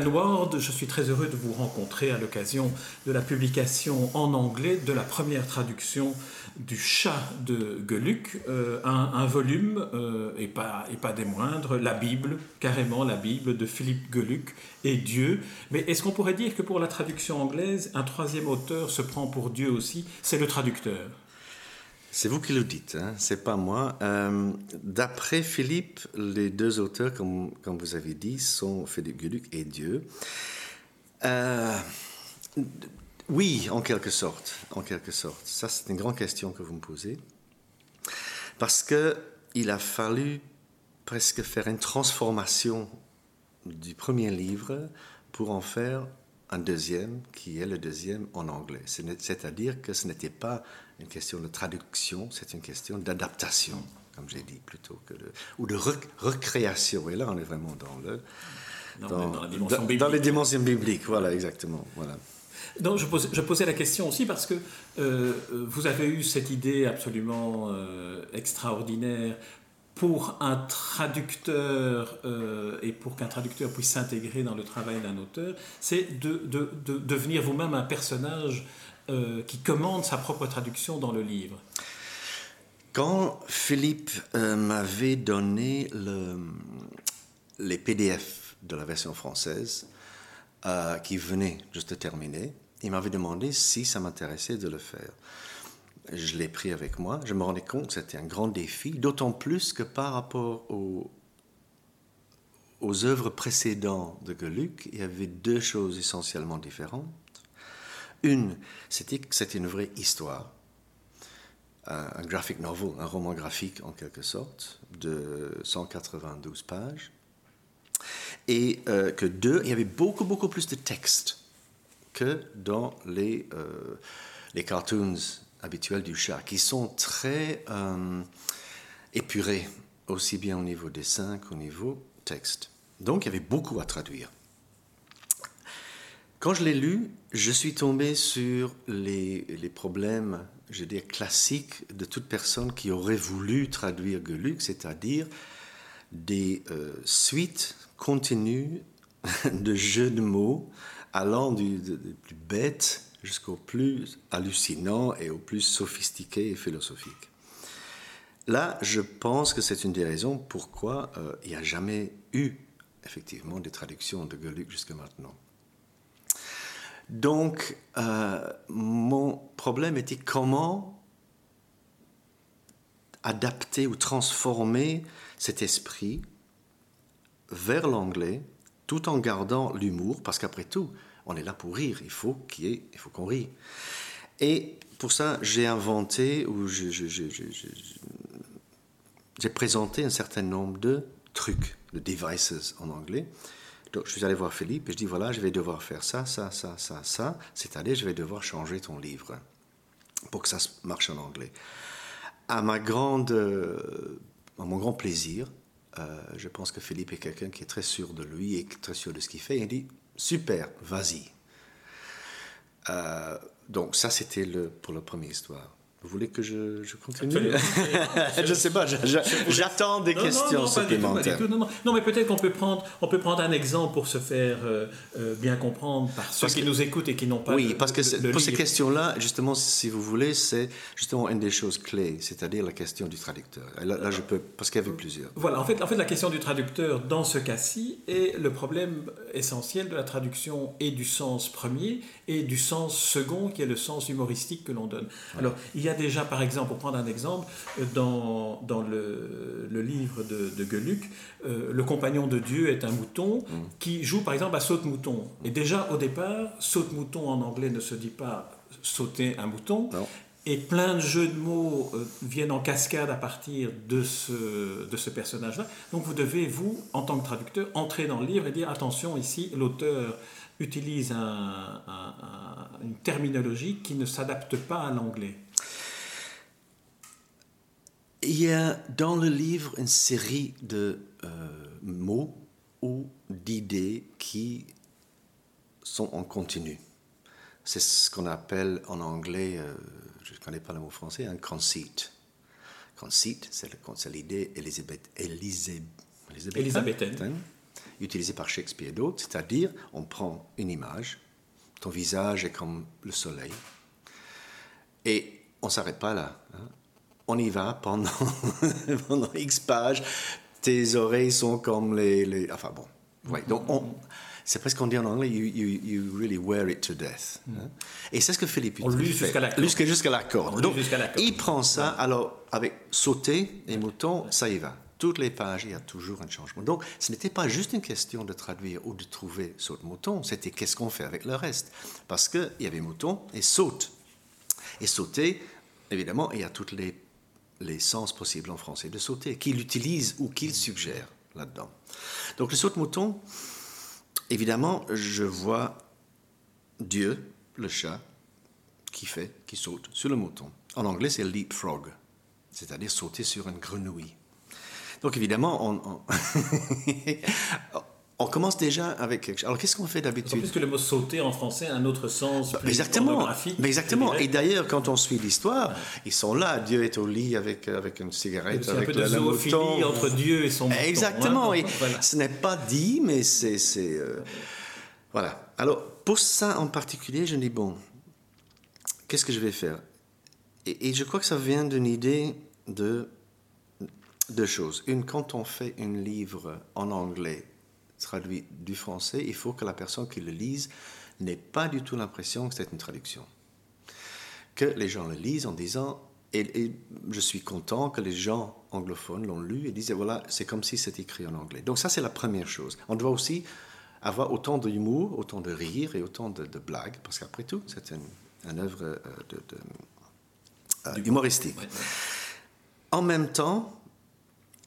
Je suis très heureux de vous rencontrer à l'occasion de la publication en anglais de la première traduction du chat de Geluc, euh, un, volume, euh, et, pas, et pas des moindres, la Bible, carrément la Bible de Philippe Geluc et Dieu. Mais est-ce qu'on pourrait dire que pour la traduction anglaise, un troisième auteur se prend pour Dieu aussi? C'est le traducteur. C'est vous qui le dites, hein? c'est pas moi. Euh, d'après Philippe, les deux auteurs, comme, vous avez dit, sont Philippe Geluc et Dieu. Euh, oui, en quelque sorte, en quelque sorte. Ça, c'est une grande question que vous me posez, parce que il a fallu presque faire une transformation du premier livre pour en faire un deuxième, qui est le deuxième en anglais. C'est-à-dire que ce n'était pas une question de traduction, c'est une question d'adaptation, comme j'ai dit, plutôt que de, ou de recréation. Et là, on est vraiment dans le dans, dans, les dimensions bibliques. Voilà, exactement. Voilà. Donc, je, posais, je, posais, la question aussi parce que euh, vous avez eu cette idée absolument euh, extraordinaire pour un traducteur euh, et pour qu'un traducteur puisse s'intégrer dans le travail d'un auteur, c'est de, de, de, devenir vous-même un personnage euh, qui commande sa propre traduction dans le livre. Quand Philippe euh, m'avait donné le, les PDF de la version française, qui venait juste de terminer, il m'avait demandé si ça m'intéressait de le faire je l'ai pris avec moi. Je me rendais compte que c'était un grand défi, d'autant plus que par rapport aux, aux œuvres précédentes de Geluc, il y avait deux choses essentiellement différentes. Une, c'était que c'était une vraie histoire, un, graphic novel, un roman graphique en quelque sorte, de 192 pages. Et euh, que deux, il y avait beaucoup, beaucoup plus de texte que dans les, euh, les cartoons habituels du chat, qui sont très euh, épurés, aussi bien au niveau dessin qu'au niveau texte. Donc il y avait beaucoup à traduire. Quand je l'ai lu, je suis tombé sur les, problèmes, je veux dire, classiques de toute personne qui aurait voulu traduire Geluc, c'est-à-dire des euh, suites continues de jeux de mots allant du, plus bête jusqu'au plus hallucinant et au plus sophistiqué et philosophique. Là, je pense que c'est une des raisons pourquoi euh, il n'y a jamais eu effectivement des traductions de Geluc jusqu'à maintenant. Donc, euh, mon problème était comment adapter ou transformer cet esprit vers l'anglais tout en gardant l'humour, parce qu'après tout, on est là pour rire, il faut il faut qu'on rie. Et pour ça, j'ai inventé ou j'ai présenté un certain nombre de trucs, de devices en anglais. Donc, je suis allé voir Philippe et je dis voilà, je vais devoir faire ça, ça, ça, ça, ça. C'est-à-dire, je vais devoir changer ton livre pour que ça marche en anglais. À ma grande, euh, à mon grand plaisir, euh, je pense que Philippe est quelqu'un qui est très sûr de lui et très sûr de ce qu'il fait. Il dit Super, vas-y. Euh, donc ça, c'était le, pour la première histoire. Vous voulez que je, continue Je ne sais pas, j'attends des questions supplémentaires. non, mais peut-être qu'on peut prendre, on peut prendre un exemple pour se faire euh, euh, bien comprendre par ceux qui nous écoutent et qui n'ont pas. Oui, parce que pour ces questions-là, justement, si vous voulez, c'est justement une des choses clés, c'est-à-dire la question du traducteur. Là, je peux, parce qu'il y avait plusieurs. Voilà, en fait, en fait, la question du traducteur dans ce cas-ci est le problème essentiel de la traduction et du sens premier et du sens second, qui est le sens humoristique que l'on donne. Alors, il y a déjà, par exemple, pour prendre un exemple, dans, dans le, le livre de, de Geluc, euh, le compagnon de Dieu est un mouton mm. qui joue, par exemple, à saute-mouton. Et déjà, au départ, saute-mouton en anglais ne se dit pas sauter un mouton. Et plein de jeux de mots euh, viennent en cascade à partir de ce, de ce personnage-là. Donc vous devez, vous, en tant que traducteur, entrer dans le livre et dire, attention, ici, l'auteur utilise une terminologie qui ne s'adapte pas à l'anglais. Il y a dans le livre une série de euh, mots ou d'idées qui sont en continu. c'est ce qu'on appelle en anglais, euh, je ne connais pas le mot français, un conceit. Conceit, c'est l'idée élisabéthaine, utilisée par Shakespeare et d'autres, c'est-à-dire on prend une image, ton visage est comme le soleil, et on ne s'arrête pas là. Hein. On y va pendant, pendant X pages, tes oreilles sont comme les... les enfin bon, ouais, donc on c'est presque qu'on dit en anglais, you, you, you, really wear it to death. Mm. Hein. Et c'est ce que Philippe On lit jusqu'à la corde. Jusqu'à la corde. Donc, il prend ça, alors avec sauter et mouton, ça y va. Toutes les pages, il y a toujours un changement. Donc, ce n'était pas juste une question de traduire ou de trouver saute-mouton, c'était qu'est-ce qu'on fait avec le reste. Parce qu'il y avait mouton et saute. Et sauter, évidemment, il y a tous les, les sens possibles en français de sauter, qu'il utilise ou qu'il suggère là-dedans. Donc, le saute-mouton, Évidemment, je vois Dieu, le chat, qui fait, qui saute sur le mouton. En anglais, c'est leapfrog, c'est-à-dire sauter sur une grenouille. Donc évidemment, on, on, commence déjà avec quelque chose. Alors qu'est-ce qu'on fait d'habitude Puisque le mot sauter en français a un autre sens plus exactement, mais exactement. Et d'ailleurs, quand on suit l'histoire, ils sont là. Dieu est au lit avec avec une cigarette, avec un peu de zoophilie entre Dieu et son. Exactement. et ce n'est pas dit, mais c'est euh, voilà. Alors pour ça en particulier, je me dis bon, qu'est-ce que je vais faire? Et, et je crois que ça vient d'une idée de deux choses. Une, quand on fait un livre en anglais traduit du français, il faut que la personne qui le lise n'ait pas du tout l'impression que c'est une traduction. Que les gens le lisent en disant, et, je suis content que les gens anglophones l'ont lu et disent, voilà, c'est comme si c'était écrit en anglais. Donc ça, c'est la première chose. On doit aussi avoir autant d'humour, autant de rire et autant de, blagues, parce qu'après tout, c'est une, œuvre euh, de, euh, humoristique. En même temps,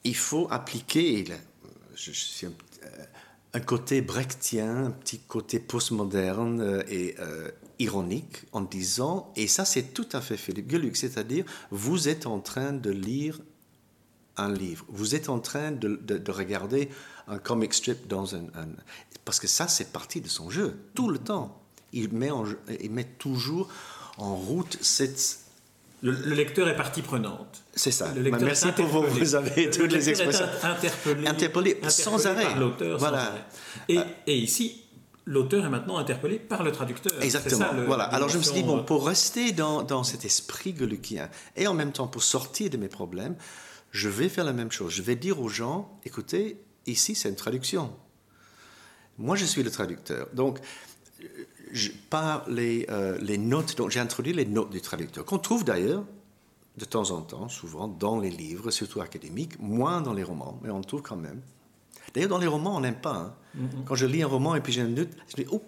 il faut appliquer, je, suis un, un, côté brechtien, un petit côté postmoderne euh, et euh, ironique en disant, et ça c'est tout à fait Philippe Geluc, c'est-à-dire vous êtes en train de lire un livre, vous êtes en train de, de, regarder un comic strip dans un, Parce que ça c'est partie de son jeu, tout le temps. Il met, il met toujours en route cette le, lecteur est partie prenante. C'est ça. Le lecteur Merci pour vous. Vous avez toutes les expressions. interpellé, interpellé, sans arrêt. Par l'auteur. Voilà. Et, et, ici, l'auteur est maintenant interpellé par le traducteur. Exactement. voilà. Alors je me suis dit, bon, pour rester dans, dans cet esprit goluckien et en même temps pour sortir de mes problèmes, je vais faire la même chose. Je vais dire aux gens, écoutez, ici c'est une traduction. Moi je suis le traducteur. Donc par les, euh, les notes, donc j'ai introduit les notes du traducteur, qu'on trouve d'ailleurs de temps en temps, souvent dans les livres, surtout académiques, moins dans les romans, mais on trouve quand même. D'ailleurs, dans les romans, on n'aime pas. Hein. Mm-hmm. Quand je lis un roman et puis j'ai une note, je dis, oh,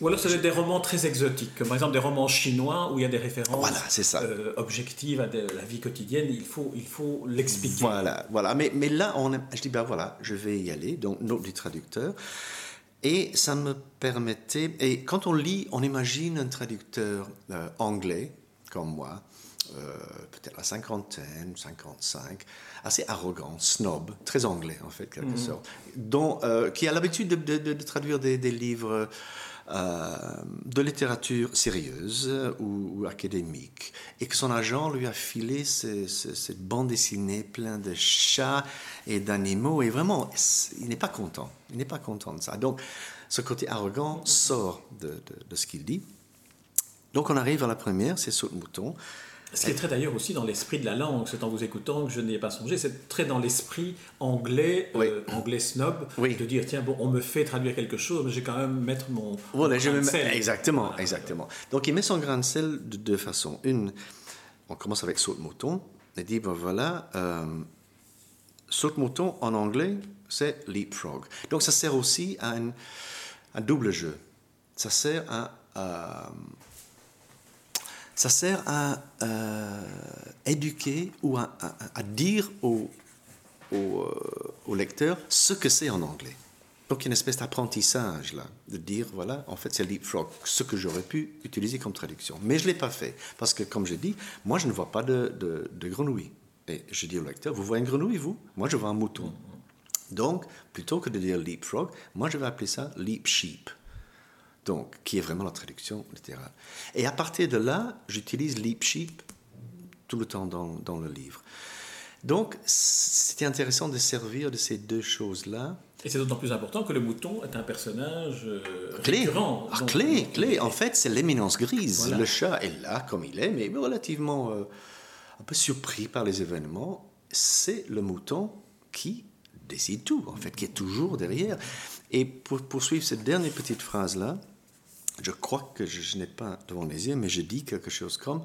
ou alors c'est des romans très exotiques, comme par exemple des romans chinois où il y a des références voilà, ça. Euh, objectives à la vie quotidienne. Il faut il faut l'expliquer. Voilà, voilà. Mais, mais là, on je dis ben voilà, je vais y aller. Donc note du traducteur. Et ça me permettait, et quand on lit, on imagine un traducteur euh, anglais, comme moi, euh, peut-être la cinquantaine, 55, assez arrogant, snob, très anglais en fait, quelque mhm. sorte, dont, euh, qui a l'habitude de, traduire des, livres de littérature sérieuse ou, académique, et que son agent lui a filé cette bande dessinée pleine de chats et d'animaux, et vraiment, il n'est pas content, il n'est pas content de ça. Donc, ce côté arrogant sort de, de ce qu'il dit. Donc, on arrive à la première, c'est Saute-Mouton. Ce qui est très d'ailleurs aussi dans l'esprit de la langue, c'est en vous écoutant que je n'ai pas songé, c'est très dans l'esprit anglais, euh, anglais snob, de dire tiens, bon, on me fait traduire quelque chose, mais je vais quand même mettre mon, voilà, je de sel. Exactement, exactement. Donc il met son grain de sel de deux façons. Une, on commence avec saute-mouton, et dit ben voilà, euh, saute-mouton en anglais, c'est leapfrog. Donc ça sert aussi à un, un double jeu. Ça sert à, à ça sert à euh, éduquer ou à, dire au, au, euh, lecteur ce que c'est en anglais. Donc, il y a une espèce d'apprentissage là, de dire voilà, en fait, c'est leapfrog, ce que j'aurais pu utiliser comme traduction. Mais je ne l'ai pas fait, parce que, comme je dis, moi, je ne vois pas de, de, grenouille. Et je dis au lecteur vous voyez une grenouille, vous? Moi, je vois un mouton. Donc, plutôt que de dire leapfrog, moi, je vais appeler ça leap sheep. Donc, qui est vraiment la traduction littérale. Et à partir de là, j'utilise Leap Sheep tout le temps dans, dans le livre. Donc, c'était intéressant de servir de ces deux choses-là. Et c'est d'autant plus important que le mouton est un personnage euh, clé. récurrent. Ah, Donc, clé, clé. En fait, c'est l'éminence grise. Voilà. Le chat est là comme il est, mais relativement euh, un peu surpris par les événements. C'est le mouton qui décide tout, en fait, qui est toujours derrière. Et pour poursuivre cette dernière petite phrase-là, je crois que je, n'ai pas devant les yeux, mais je dis quelque chose comme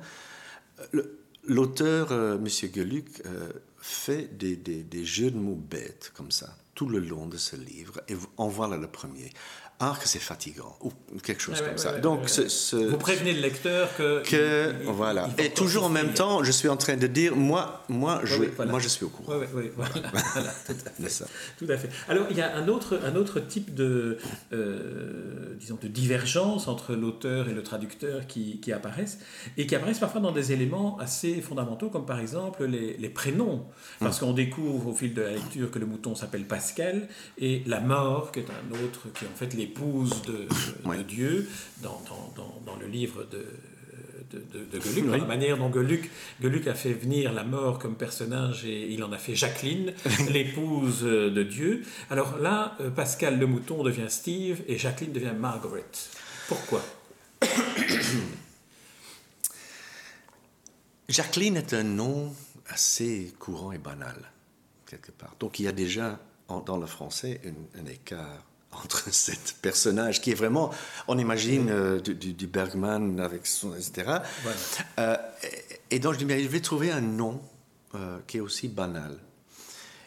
euh, l'auteur, euh, Monsieur Geluc, euh, fait des, jeux de mots bêtes comme ça tout le long de ce livre, et en voilà le premier. Ah, que c'est fatigant, ou quelque chose comme ouais, ça. ouais, Donc, ouais, ce- ouais. ce- Vous prévenez le lecteur que. que il- il- voilà. il Et toujours en même temps, je suis en train de dire, moi, moi, je, voilà. moi, je suis au courant ouais, voilà, voilà, tout à fait. de ça. Tout à fait. Alors, il y a un autre, un autre type de, euh, disons, de divergence entre l'auteur et le traducteur qui, qui apparaissent, et qui apparaissent parfois dans des éléments assez fondamentaux, comme par exemple les, les prénoms. Parce qu'on découvre au fil de la lecture que le mouton s'appelle Pascal, et la mort, qui est un autre, qui est en fait l'épouse de. Dieu, dans, dans, dans, dans le livre de, de, de, de Geluc, dans la manière dont Geluc, Geluc a fait venir la mort comme personnage et il en a fait Jacqueline, l'épouse de Dieu. Alors là, euh, Pascal le mouton devient Steve et Jacqueline devient Margaret. Pourquoi? Jacqueline est un nom assez courant et banal, quelque part. Donc il y a déjà en- dans le français un, un écart entre cet personnage qui est vraiment, on imagine euh, du, Bergman avec son, etc. Voilà. Euh, et, et donc je dis, mais je vais trouver un nom euh, qui est aussi banal.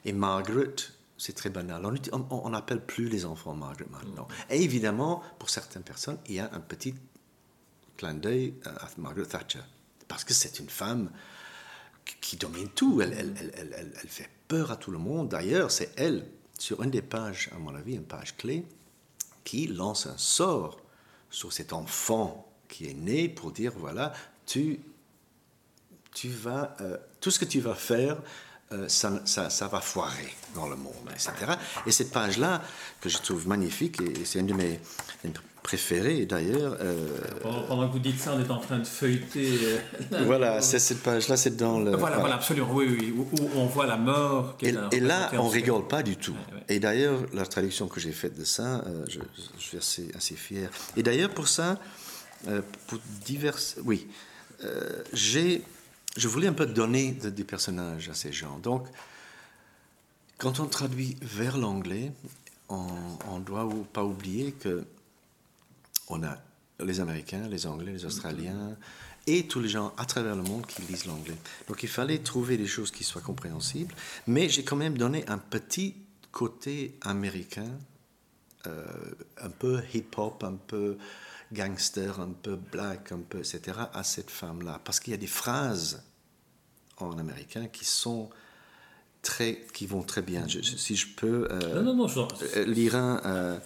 Et Margaret, c'est très banal. On n'appelle plus les enfants Margaret maintenant. Et évidemment, pour certaines personnes, il y a un petit clin d'œil à Margaret Thatcher. Parce que c'est une femme qui- domine tout. Elle- elle fait peur à tout le monde. D'ailleurs, c'est elle, sur une des pages, à mon avis, une page clé, qui lance un sort sur cet enfant qui est né pour dire, voilà, tu, tu vas, euh, tout ce que tu vas faire, euh, ça, ça, ça va foirer dans le monde, etc. Et cette page-là, que je trouve magnifique, et c'est une de mes préférées d'ailleurs, euh, pendant, que vous dites ça, on est en train de feuilleter. euh, voilà, c'est cette page-là, c'est dans le... Voilà, voilà, absolument, oui, oui, où, où on voit la mort. qui Et, et là, on rigole pas du tout. Ouais, ouais. Et d'ailleurs, la traduction que j'ai faite de ça, euh, je, je suis assez, assez fier. Et d'ailleurs, pour ça, euh, pour diverses... Oui, euh, j'ai... Je voulais un peu donner de- des personnages à ces gens. Donc, quand on traduit vers l'anglais, on, on doit pas oublier que on a les Américains, les Anglais, les Australiens et tous les gens à travers le monde qui lisent l'anglais. Donc il fallait trouver des choses qui soient compréhensibles, mais j'ai quand même donné un petit côté américain, euh, un peu hip-hop, un peu gangster, un peu black, un peu etc. à cette femme-là, parce qu'il y a des phrases en américain qui sont très, qui vont très bien. Je- si je peux euh, Non, non, non, je- euh, lire un. euh,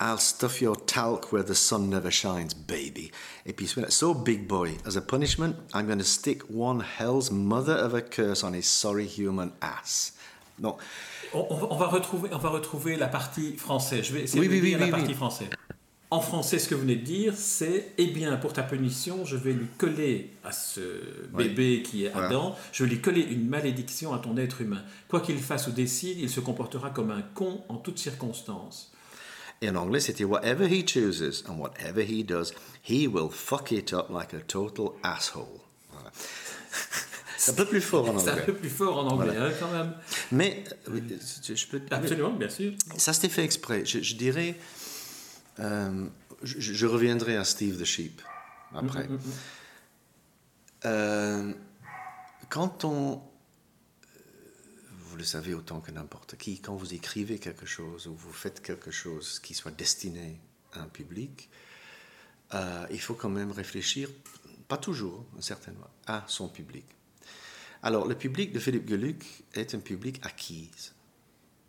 I'll stuff your talc where the sun never shines, baby. Et puis, so big boy, as a punishment, I'm going to stick one hell's mother of a curse on his sorry human ass. Non, On, on va- retrouver, on va retrouver la partie française. Je vais essayer Oui, de oui, lire oui, la oui, partie française. En français, ce que vous venez de dire, c'est Eh bien, pour ta punition, je vais lui coller à ce bébé qui est Voilà. Adam, je vais lui coller une malédiction à ton être humain. Quoi qu'il fasse ou décide, il se comportera comme un con en toutes circonstances. Et en anglais, c'était whatever he chooses and whatever he does, he will fuck it up like a total asshole. Voilà. C'est un peu plus fort en C'est un anglais. peu plus fort en anglais, hein, quand même. Mais, euh, je peux. Absolument, bien sûr. Ça, c'était fait exprès. Je, je dirais. euh, je, je reviendrai à Steve the Sheep après. Euh, quand on. Le savez autant que n'importe qui, quand vous écrivez quelque chose ou vous faites quelque chose qui soit destiné à un public, euh, il faut quand même réfléchir, pas toujours, certainement, à son public. Alors, le public de Philippe Geluc est un public acquis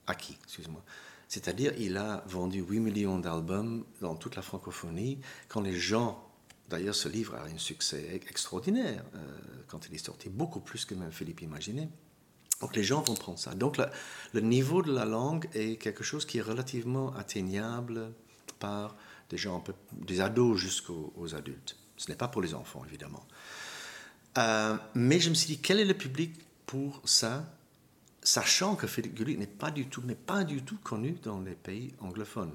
acquis, excuse-moi. C'est-à-dire, il a vendu 8 millions d'albums dans toute la francophonie. Quand les gens, d'ailleurs, ce livre a un succès extraordinaire euh, quand il est sorti, beaucoup plus que même Philippe imaginait. Donc les gens vont prendre ça. Donc le niveau de la langue est quelque chose qui est relativement atteignable par des gens des ados jusqu'aux aux adultes. Ce n'est pas pour les enfants, évidemment. Euh, mais je me suis dit, quel est le public pour ça, sachant que Philippe Gulick n'est pas du tout, n'est pas du tout connu dans les pays anglophones.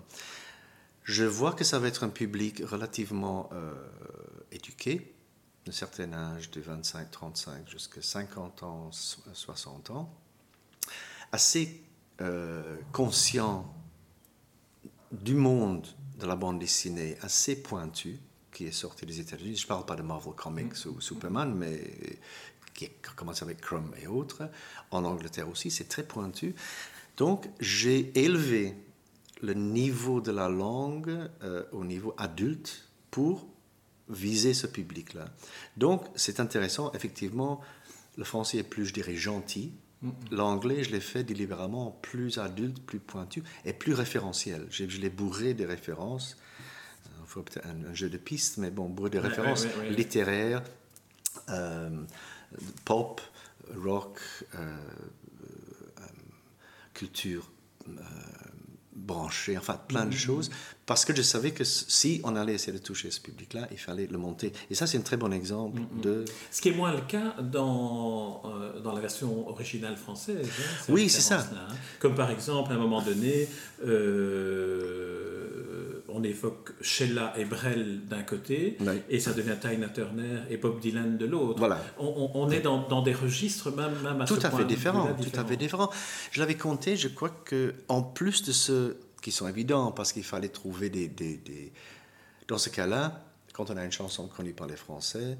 Je vois que ça va être un public relativement euh, éduqué, d'un certain âge, de 25, 35 jusqu'à 50 ans, 60 ans, assez euh, conscient du monde de la bande dessinée, assez pointu, qui est sorti des États-Unis. Je ne parle pas de Marvel Comics ou Superman, mais qui commence avec Crumb et autres. En Angleterre aussi, c'est très pointu. Donc, j'ai élevé le niveau de la langue euh, au niveau adulte pour viser ce public-là. Donc, c'est intéressant. Effectivement, le français est plus, je dirais, gentil. L'anglais, je l'ai fait délibérément plus adulte, plus pointu et plus référentiel. Je, je l'ai bourré des références. Il faut peut-être un, jeu de pistes, mais bon, bourré des références littéraires, euh, pop, rock, euh, euh, culture branché, enfin plein de mm-hmm. choses, parce que je savais que si on allait essayer de toucher ce public-là, il fallait le monter. Et ça, c'est un très bon exemple mm-hmm. de... Ce qui est moins le cas dans, euh, dans la version originale française. Hein, oui, c'est ça. Hein. Comme par exemple, à un moment donné, euh, on évoque Sheila et Brel d'un côté, et ça devient Tina Turner et Bob Dylan de l'autre. Voilà. On, est dans, dans, des registres même, même à tout ce à point fait différents, Tout à fait différent. Je l'avais compté, je crois que en plus de ceux qui sont évidents, parce qu'il fallait trouver des, des, des... Dans ce cas-là, quand on a une chanson connue par les Français,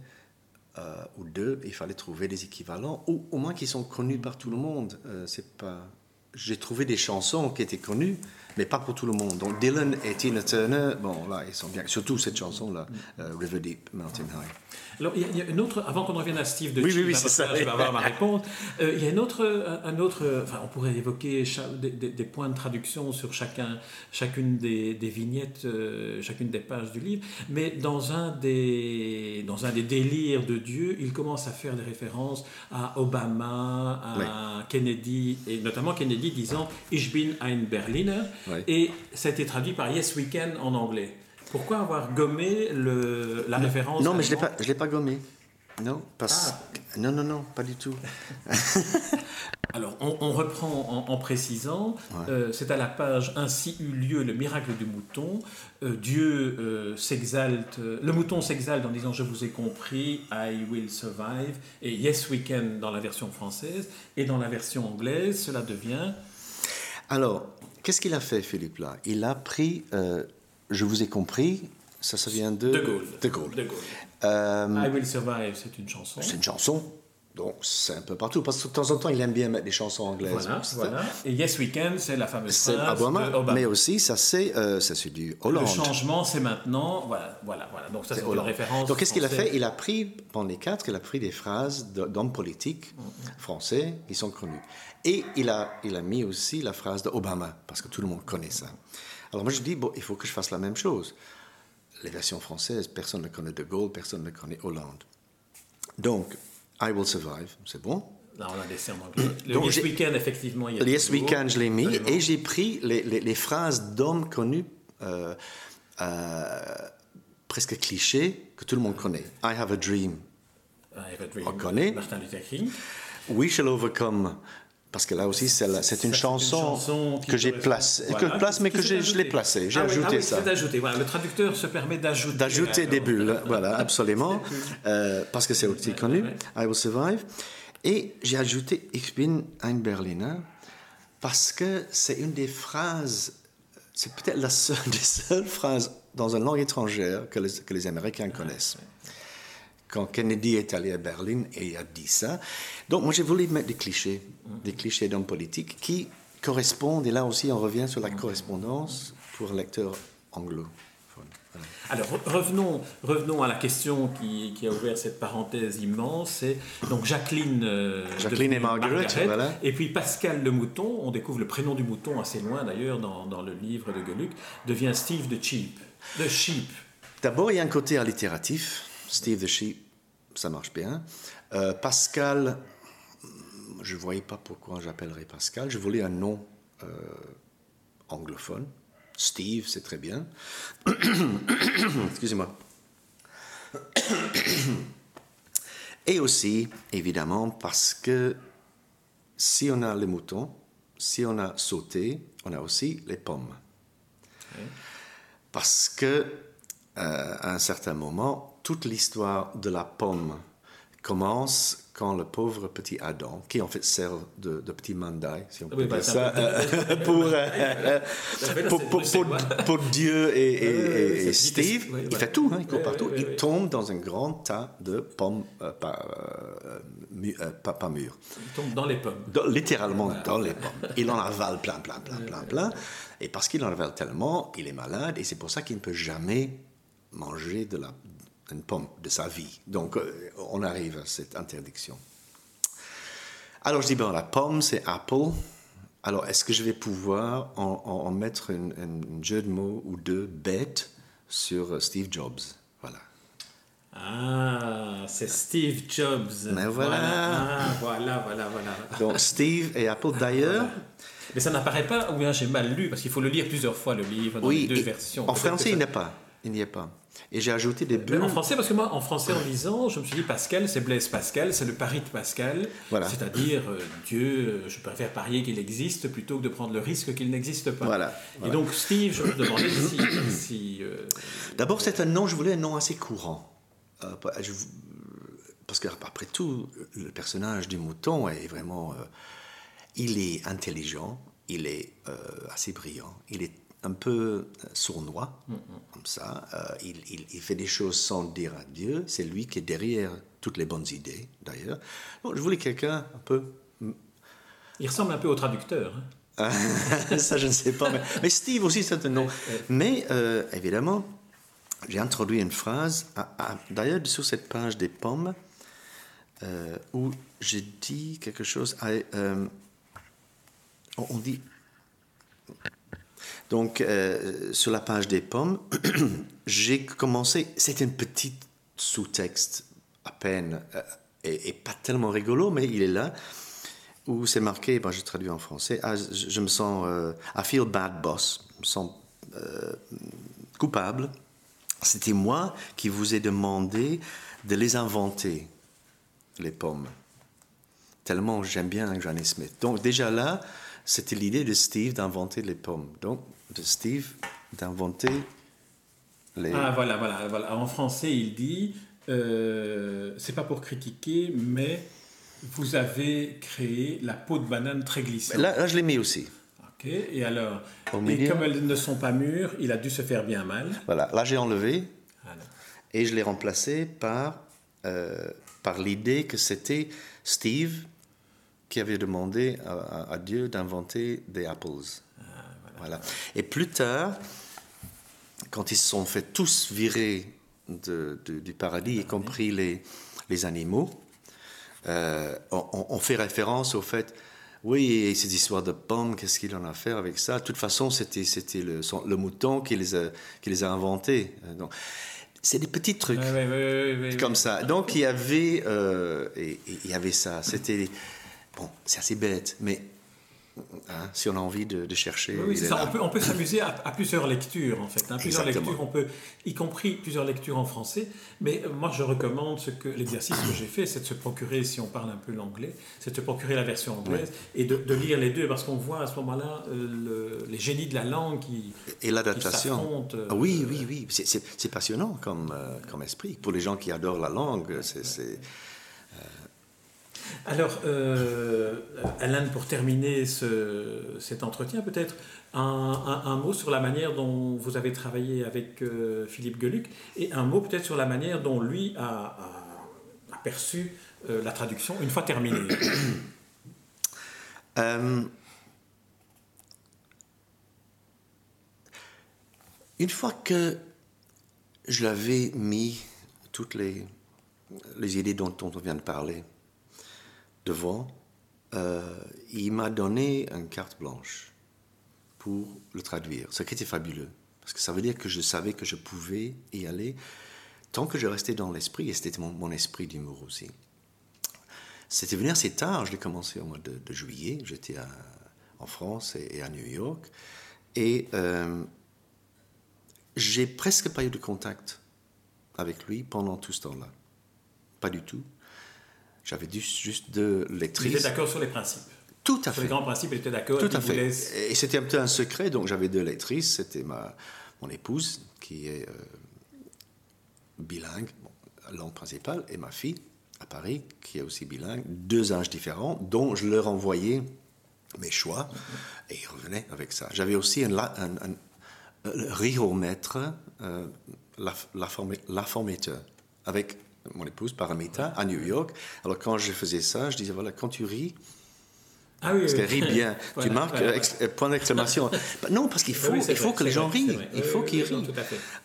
euh, ou deux, il fallait trouver des équivalents, ou au moins qui sont connus par tout le monde. Euh, c'est pas... J'ai trouvé des chansons qui étaient connues, mais pas pour tout le monde. Donc Dylan et Tina Turner, bon là, ils sont bien. Surtout cette chanson-là, euh, River Deep, Mountain High. Alors, il y, a une autre, avant qu'on revienne à Steve de oui, oui, oui, c'est ça. je vais avoir ma réponse. Euh, il y a une autre, un autre, enfin, on pourrait évoquer des, points de traduction sur chacun, chacune des, vignettes, euh, chacune des pages du livre, mais dans un, des, dans un des délires de Dieu, il commence à faire des références à Obama, à Kennedy, et notamment Kennedy disant Ich bin ein Berliner, et ça a été traduit par Yes Weekend en anglais. Pourquoi avoir gommé le, la référence Non, mais je ne l'ai pas gommé. Non, parce... Ah. non, non, non, pas du tout. Alors, on, reprend en, précisant, euh, c'est à la page Ainsi eut lieu le miracle du mouton. Euh, Dieu euh, s'exalte, le mouton s'exalte en disant Je vous ai compris, I will survive. Et Yes We Can dans la version française. Et dans la version anglaise, cela devient. Alors, qu'est-ce qu'il a fait, Philippe, là? Il a pris je vous ai compris, ça, ça vient de... De Gaulle. De Gaulle. De Gaulle. Euh, I Will Survive, c'est une chanson. C'est une chanson. Donc, c'est un peu partout. Parce que de temps en temps, il aime bien mettre des chansons anglaises. Voilà, voilà. Et Yes Weekend, c'est la fameuse phrase Obama, Obama. Mais aussi, ça, c'est euh, du Hollande. Le changement, c'est maintenant. Voilà, voilà, voilà. Donc, ça, c'est une référence. Donc, qu'est-ce qu'il a fait? Il a pris, pendant les quatre, il a pris des phrases d'hommes politiques mm-hmm. français qui sont connus. Et il a, il a mis aussi la phrase d'Obama, parce que tout le monde connaît ça. Alors moi je dis, bon, il faut que je fasse la même chose. Les versions françaises, personne ne connaît De Gaulle, personne ne connaît Hollande. Donc, I Will Survive, c'est bon. Là, on a laissé en anglais. Le Donc, Yes Weekend, effectivement. Il y a le Yes Weekend, je l'ai mis, et j'ai pris les, les, phrases d'hommes connus, euh, euh, presque clichés, que tout le monde connaît. I have a dream. I have a dream. On connaît. Martin Luther King. We shall overcome. Parce que là aussi, c'est une, chanson que j'ai placée, que place, mais que je l'ai placée. J'ai ah ajouté ah ça. Voilà, le traducteur se permet d'ajouter. D'ajouter des bulles, voilà, absolument, euh, parce que c'est aussi connu. I will survive. Et j'ai ajouté Ich bin ein Berliner parce que c'est une des phrases, c'est peut-être la seule des seules phrases dans une langue étrangère que les, que les Américains connaissent quand Kennedy est allé à Berlin et a dit ça. Donc moi j'ai voulu mettre des clichés, des clichés d'hommes politiques qui correspondent, et là aussi on revient sur la correspondance pour un lecteur anglo. Alors revenons, revenons à la question qui, qui, a ouvert cette parenthèse immense. C'est donc Jacqueline, euh, Jacqueline et Margaret, voilà. et puis Pascal le mouton. On découvre le prénom du mouton assez loin d'ailleurs dans, dans, le livre de Geluc. Devient Steve de Cheap, de Sheep. D'abord il y a un côté allitératif. Steve the Sheep ça marche bien. Euh, Pascal, je ne voyais pas pourquoi j'appellerais Pascal. Je voulais un nom euh, anglophone. Steve, c'est très bien. Excusez-moi. Et aussi, évidemment, parce que si on a les moutons, si on a sauté, on a aussi les pommes. Parce que, euh, à un certain moment, toute l'histoire de la pomme commence quand le pauvre petit Adam, qui en fait sert de, petit mandaï, si on peut dire ça, pour, Dieu et, Steve, il fait tout, hein, il court partout, il tombe dans un grand tas de pommes euh, pas, euh, euh, pas, mûres. Il tombe dans les pommes. littéralement dans les pommes. Il en avale plein, plein, plein, plein, plein. Et parce qu'il en avale tellement, il est malade, et c'est pour ça qu'il ne peut jamais manger de la, une pomme de sa vie. Donc, euh, on arrive à cette interdiction. Alors, je dis, bon, la pomme, c'est Apple. Alors, est-ce que je vais pouvoir en, mettre un jeu de mots ou deux bêtes sur euh, Steve Jobs? Voilà. Ah, c'est Steve Jobs. Mais voilà. Ah, voilà, voilà, voilà. Donc, Steve et Apple, d'ailleurs. Mais ça n'apparaît pas, ou bien j'ai mal lu, parce qu'il faut le lire plusieurs fois, le livre, dans les deux versions. En français, il n'y a pas. Il n'y a pas. Et j'ai ajouté des bulles. En français, parce que moi, en français, en lisant, je me suis dit Pascal, c'est Blaise Pascal, c'est le pari de Pascal. Voilà. C'est-à-dire, euh, Dieu, euh, je préfère parier qu'il existe plutôt que de prendre le risque qu'il n'existe pas. Voilà, Et donc, Steve, je me demandais si. Euh, D'abord, c'est un nom, je voulais un nom assez courant. parce qu'après tout, le personnage du mouton est vraiment. il est intelligent, il est assez brillant, il est un peu sournois, comme ça. Euh, il, il, fait des choses sans dire à Dieu. C'est lui qui est derrière toutes les bonnes idées, d'ailleurs. je voulais quelqu'un un peu. Il ressemble un peu au traducteur. Hein. ça, je ne sais pas. Mais, Steve aussi, c'est un nom. Mais euh, évidemment, j'ai introduit une phrase, d'ailleurs, sur cette page des pommes, euh, où j'ai dit quelque chose. on dit donc, euh, sur la page des pommes, j'ai commencé, c'est un petit sous-texte à peine, euh, et, pas tellement rigolo, mais il est là, où c'est marqué, ben, je traduis en français, ah, je, me sens, euh, I feel bad boss, je me sens coupable. C'était moi qui vous ai demandé de les inventer, les pommes. Tellement j'aime bien Johnny Smith. Donc déjà là, c'était l'idée de Steve d'inventer les pommes. Donc de Steve d'inventer les... Ah voilà, voilà, voilà. En français, il dit, euh, c'est pas pour critiquer, mais vous avez créé la peau de banane très glissante. Là, je l'ai mis aussi. Ok, et alors, et comme elles ne sont pas mûres, il a dû se faire bien mal. Voilà, là j'ai enlevé et je l'ai remplacé par, euh, par l'idée que c'était Steve qui avait demandé à Dieu d'inventer des apples. Voilà. Et plus tard, quand ils se sont fait tous virer du paradis, y compris les, les animaux, euh, on, fait référence au fait, oui, cette histoire de pommes, qu'est-ce qu'il en a fait avec ça? De toute façon, c'était, le, le, mouton qui les a, qui les a inventés. Donc, c'est des petits trucs comme ça. Donc il y avait, euh, et, il y avait ça. C'était bon, c'est assez bête, mais Hein, si on a envie de, chercher. Oui, c'est ça. On peut, on peut s'amuser à, plusieurs lectures, en fait. Hein. Plusieurs lectures, on peut, y compris plusieurs lectures en français. Mais euh, moi, je recommande ce que l'exercice que j'ai fait, c'est de se procurer, si on parle un peu l'anglais, c'est de se procurer la version anglaise et de, lire les deux, parce qu'on voit à ce moment-là euh, les génies de la langue qui et l'adaptation. Euh, ah oui, oui, oui. C'est passionnant comme, comme esprit. Pour les gens qui adorent la langue, c'est alors, euh, Alain, pour terminer cet entretien, peut-être un, mot sur la manière dont vous avez travaillé avec euh, Philippe Geluc et un mot peut-être sur la manière dont lui a, perçu euh, la traduction une fois terminée. une fois que je l'avais mis toutes les idées dont on vient de parler, devant, euh, il m'a donné une carte blanche pour le traduire, ce qui était fabuleux. Parce que ça veut dire que je savais que je pouvais y aller tant que je restais dans l'esprit, et c'était mon, esprit d'humour aussi. C'était venu assez tard, je l'ai commencé au mois de, juillet, j'étais en France et, à New York, et euh, j'ai presque pas eu de contact avec lui pendant tout ce temps-là. Pas du tout. J'avais juste deux lectrices. Il était d'accord sur les principes. Tout à sur fait. les grands principes, il était d'accord. Tout à fait. Et c'était un peu un secret, donc j'avais deux lectrices. C'était ma, mon épouse, qui est euh, bilingue, langue principale, et ma fille, à Paris, qui est aussi bilingue. Deux âges différents, dont je leur envoyais mes choix, et ils revenaient avec ça. J'avais aussi un, un, un, un riromètre, euh, l'informateur, avec mon épouse, Paramita, à New York. Alors quand je faisais ça, je disais, voilà, quand tu ris, ah oui, parce qu'elle rit bien. Voilà, tu marques voilà, ex- point d'exclamation. Bah, non, parce qu'il faut, Oui, c'est il faut vrai, que les gens vrai, rient. Il faut oui, qu'ils rient.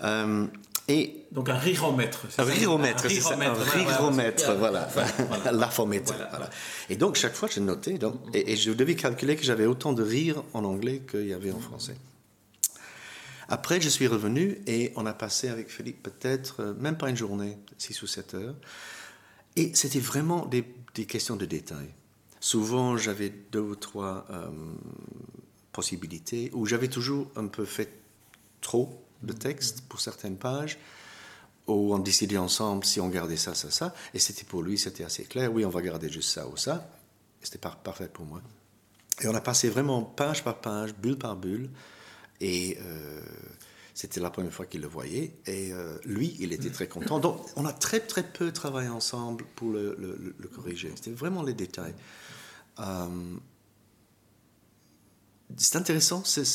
Euh, et Donc un riromètre. un riromètre, Un c'est ça, un riromètre, voilà, riromètre, voilà. Et donc, chaque fois, je notais, donc, et, et je devais calculer que j'avais autant de rires en anglais qu'il y avait en français. Après, je suis revenu et on a passé avec Philippe peut-être euh, même pas une journée, 6 ou 7 heures. Et c'était vraiment des, questions de détail. Souvent, j'avais deux ou trois euh, possibilités, où j'avais toujours un peu fait trop de texte pour certaines pages, où on décidait ensemble si on gardait ça, ça, ça. Et c'était pour lui, c'était assez clair. Oui, on va garder juste ça ou ça. C'était par- parfait pour moi. Et on a passé vraiment page par page, bulle par bulle. Et euh, c'était la première fois qu'il le voyait. Et euh, lui, il était très content. Donc, on a très, très peu travaillé ensemble pour le, corriger. C'était vraiment les détails. Euh, c'est intéressant c'est-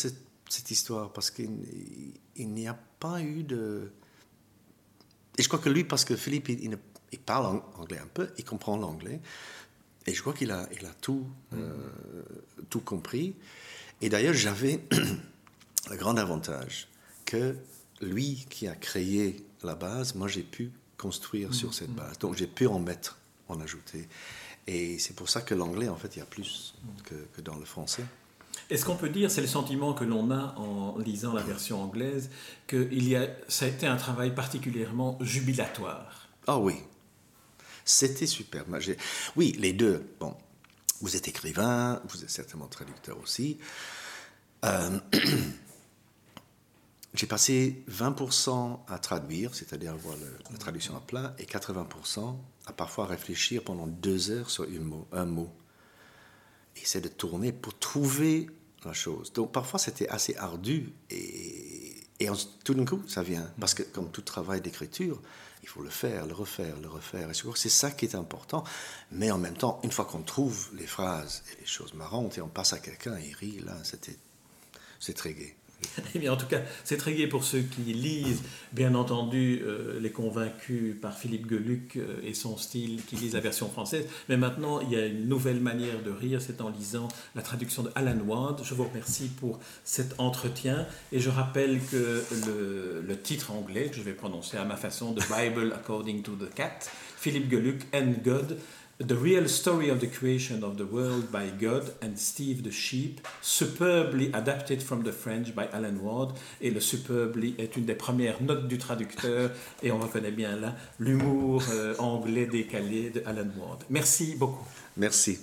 cette histoire parce qu'il il n'y a pas eu de. Et je crois que lui, parce que Philippe, il, parle anglais un peu, il comprend l'anglais. Et je crois qu'il a, tout, tout compris. Et d'ailleurs, j'avais le grand avantage que lui qui a créé la base, moi j'ai pu construire sur cette base. Donc j'ai pu en mettre, en ajouter. Et c'est pour ça que l'anglais, en fait, il y a plus que, que dans le français. Est-ce qu'on peut dire, c'est le sentiment que l'on a en lisant la version anglaise, que il y a, ça a été un travail particulièrement jubilatoire? Ah oui, c'était super. Oui, les deux. Bon, vous êtes écrivain, vous êtes certainement traducteur aussi. Euh, J'ai passé 20% à traduire, c'est-à-dire avoir le- la traduction à plat, et 80% à parfois réfléchir pendant deux heures sur un mot. Et c'est de tourner pour trouver la chose. Donc parfois c'était assez ardu et, tout d'un coup ça vient. Parce que comme tout travail d'écriture, il faut le faire, le refaire, le refaire. Et c'est ça qui est important. Mais en même temps, une fois qu'on trouve les phrases et les choses marrantes et on passe à quelqu'un il rit, là c'était très gai. Eh en tout cas, c'est très gai pour ceux qui lisent, bien entendu, euh, les convaincus par Philippe Geluc euh, et son style, qui lisent la version française. Mais maintenant, il y a une nouvelle manière de rire, c'est en lisant la traduction de Alan Ward. Je vous remercie pour cet entretien. Et je rappelle que le, le titre anglais, que je vais prononcer à ma façon, The Bible According to the Cat, Philippe Geluc and God, The Real Story of the Creation of the World by God and Steve the Sheep, superbly adapted from the French by Alan Ward. Et le superbly est une des premières notes du traducteur, et on reconnaît bien là l'humour euh, anglais décalé de Alan Ward. Merci beaucoup. Merci.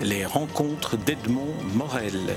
Les rencontres d'Edmond Morel.